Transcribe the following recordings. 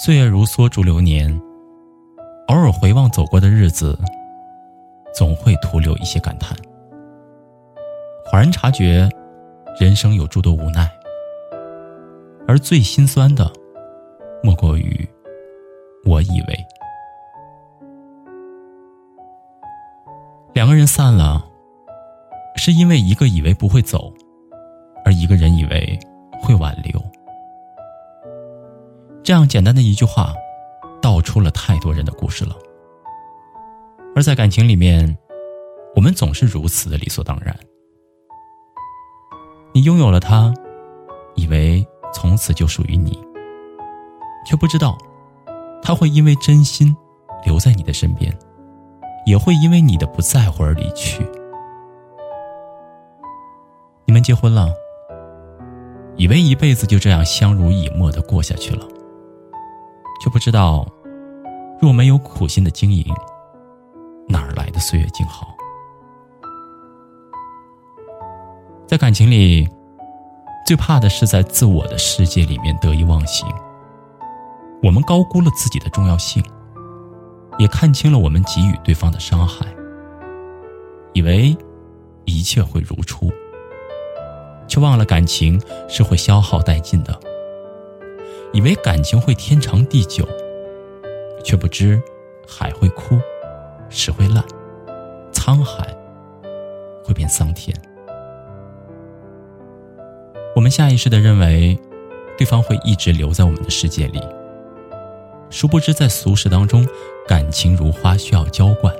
岁月如梭，逐流年。偶尔回望走过的日子，总会徒留一些感叹。恍然察觉，人生有诸多无奈，而最心酸的，莫过于我以为两个人散了，是因为一个以为不会走，而一个人以为会挽留。这样简单的一句话，道出了太多人的故事了。而在感情里面，我们总是如此的理所当然。你拥有了他，以为从此就属于你，却不知道，他会因为真心留在你的身边，也会因为你的不在乎而离去。你们结婚了，以为一辈子就这样相濡以沫的过下去了。却不知道，若没有苦心的经营，哪儿来的岁月静好？在感情里，最怕的是在自我的世界里面得意忘形。我们高估了自己的重要性，也看清了我们给予对方的伤害，以为一切会如初，却忘了感情是会消耗殆尽的。以为感情会天长地久，却不知海会枯，石会烂，沧海会变桑田。我们下意识的认为，对方会一直留在我们的世界里。殊不知，在俗世当中，感情如花，需要浇灌，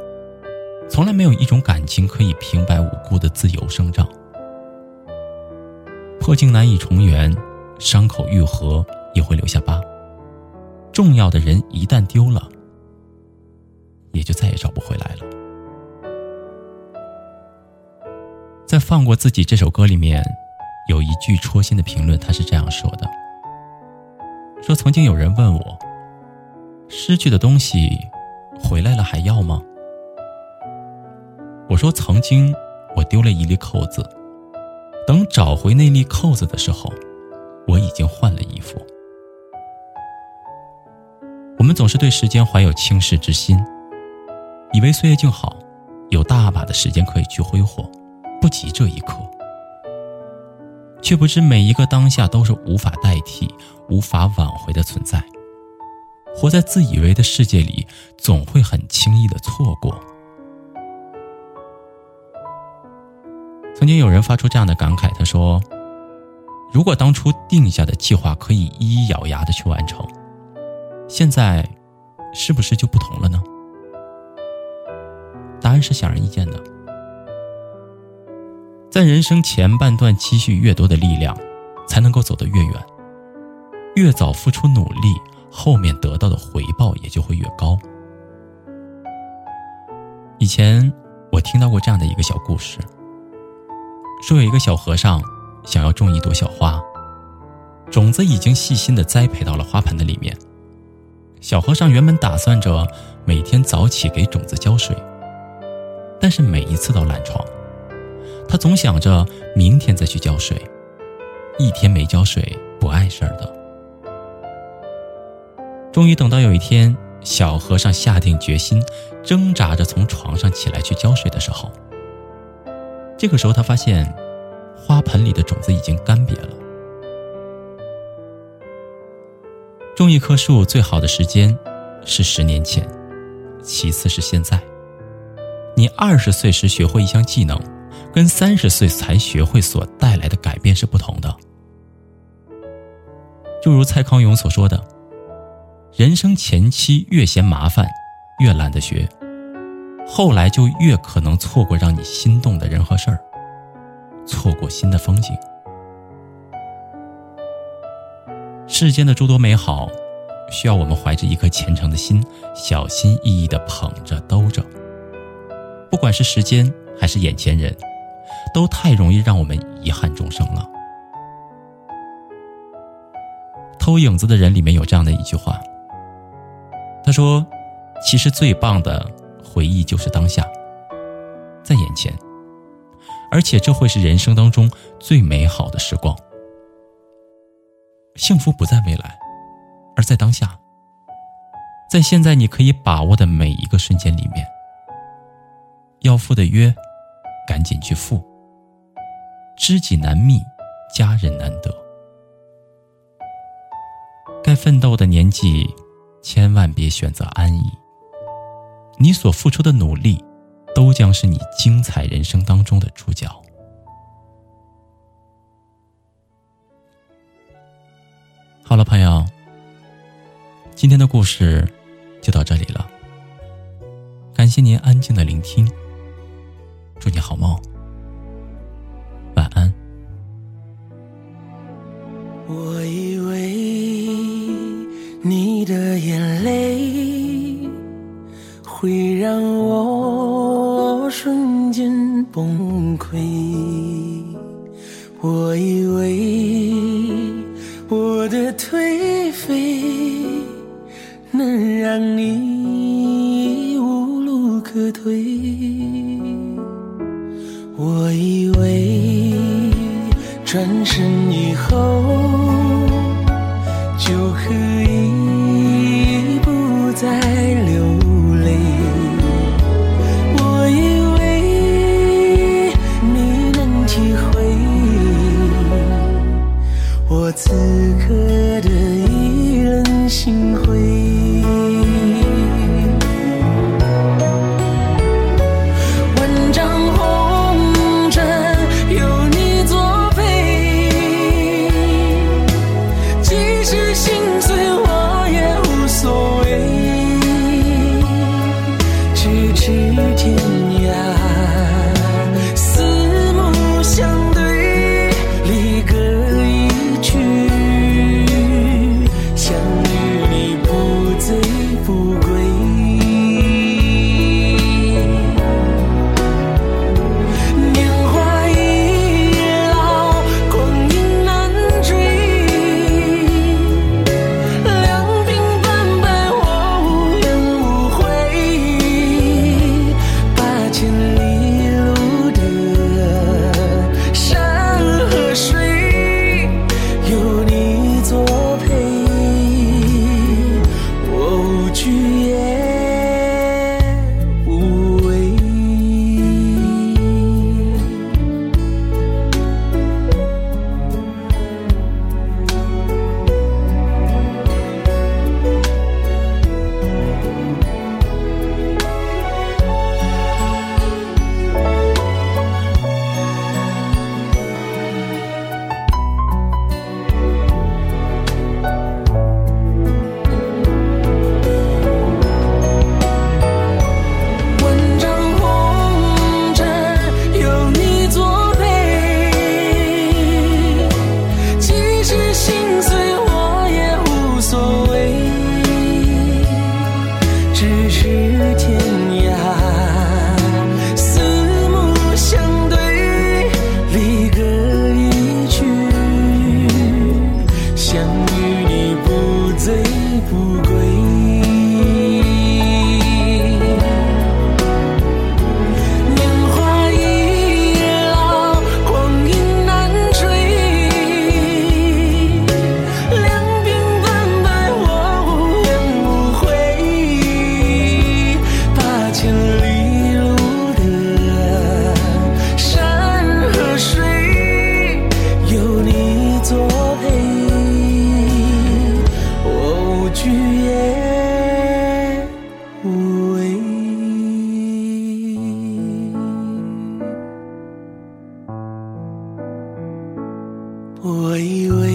从来没有一种感情可以平白无故的自由生长。破镜难以重圆，伤口愈合。也会留下疤。重要的人一旦丢了，也就再也找不回来了。在《放过自己》这首歌里面，有一句戳心的评论，他是这样说的：“说曾经有人问我，失去的东西回来了还要吗？”我说：“曾经我丢了一粒扣子，等找回那粒扣子的时候，我已经换了衣服。”我们总是对时间怀有轻视之心，以为岁月静好，有大把的时间可以去挥霍，不急这一刻，却不知每一个当下都是无法代替、无法挽回的存在。活在自以为的世界里，总会很轻易的错过。曾经有人发出这样的感慨，他说：“如果当初定下的计划可以一一咬牙的去完成。”现在，是不是就不同了呢？答案是显而易见的。在人生前半段，积蓄越多的力量，才能够走得越远。越早付出努力，后面得到的回报也就会越高。以前我听到过这样的一个小故事，说有一个小和尚想要种一朵小花，种子已经细心的栽培到了花盆的里面。小和尚原本打算着每天早起给种子浇水，但是每一次都懒床。他总想着明天再去浇水，一天没浇水不碍事儿的。终于等到有一天，小和尚下定决心，挣扎着从床上起来去浇水的时候，这个时候他发现，花盆里的种子已经干瘪了。种一棵树最好的时间是十年前，其次是现在。你二十岁时学会一项技能，跟三十岁才学会所带来的改变是不同的。就如蔡康永所说的：“人生前期越嫌麻烦，越懒得学，后来就越可能错过让你心动的人和事儿，错过新的风景。”世间的诸多美好，需要我们怀着一颗虔诚的心，小心翼翼的捧着兜着。不管是时间还是眼前人，都太容易让我们遗憾终生了。偷影子的人里面有这样的一句话，他说：“其实最棒的回忆就是当下，在眼前，而且这会是人生当中最美好的时光。幸福不在未来，而在当下，在现在你可以把握的每一个瞬间里面。要赴的约，赶紧去赴；知己难觅，家人难得。”该奋斗的年纪，千万别选择安逸。你所付出的努力，都将是你精彩人生当中的主角。好了，朋友，今天的故事就到这里了。感谢您安静的聆听，祝你好梦，晚安。我以为。你的眼泪会让我间崩溃，我以为我的颓废能让你无路可退，我以为转身以后就可以不再流。此刻我以为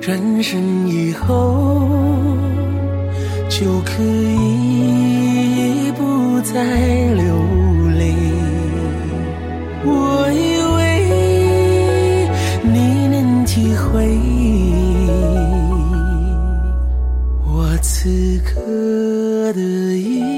转身以后就可以不再流泪我以为你能体会我此刻的一